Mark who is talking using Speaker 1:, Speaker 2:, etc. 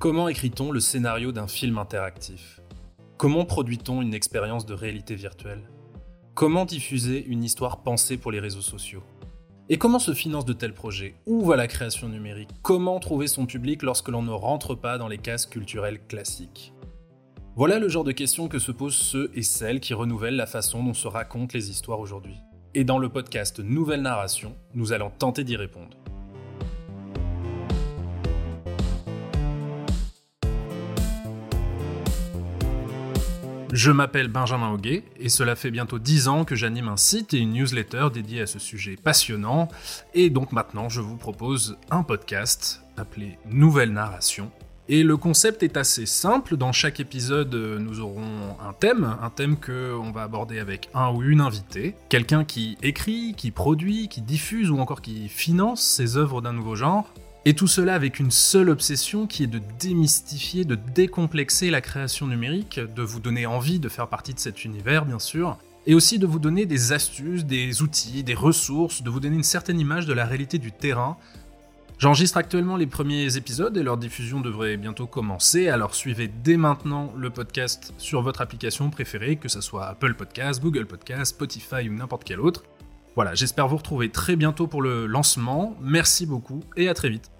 Speaker 1: Comment écrit-on le scénario d'un film interactif? Comment produit-on une expérience de réalité virtuelle? Comment diffuser une histoire pensée pour les réseaux sociaux? Et comment se financent de tels projets? Où va la création numérique? Comment trouver son public lorsque l'on ne rentre pas dans les cases culturelles classiques? Voilà le genre de questions que se posent ceux et celles qui renouvellent la façon dont se racontent les histoires aujourd'hui. Et dans le podcast Nouvelle Narration, nous allons tenter d'y répondre. Je m'appelle Benjamin Auguet et cela fait bientôt 10 ans que j'anime un site et une newsletter dédié à ce sujet passionnant. Et donc maintenant, je vous propose un podcast appelé Nouvelle Narration. Et le concept est assez simple. Dans chaque épisode, nous aurons un thème, un thème que on va aborder avec un ou une invitée, quelqu'un qui écrit, qui produit, qui diffuse ou encore qui finance ses œuvres d'un nouveau genre. Et tout cela avec une seule obsession qui est de démystifier, de décomplexer la création numérique, de vous donner envie de faire partie de cet univers bien sûr, et aussi de vous donner des astuces, des outils, des ressources, de vous donner une certaine image de la réalité du terrain. J'enregistre actuellement les premiers épisodes et leur diffusion devrait bientôt commencer, alors suivez dès maintenant le podcast sur votre application préférée, que ce soit Apple Podcast, Google Podcast, Spotify ou n'importe quel autre. Voilà, j'espère vous retrouver très bientôt pour le lancement. Merci beaucoup et à très vite.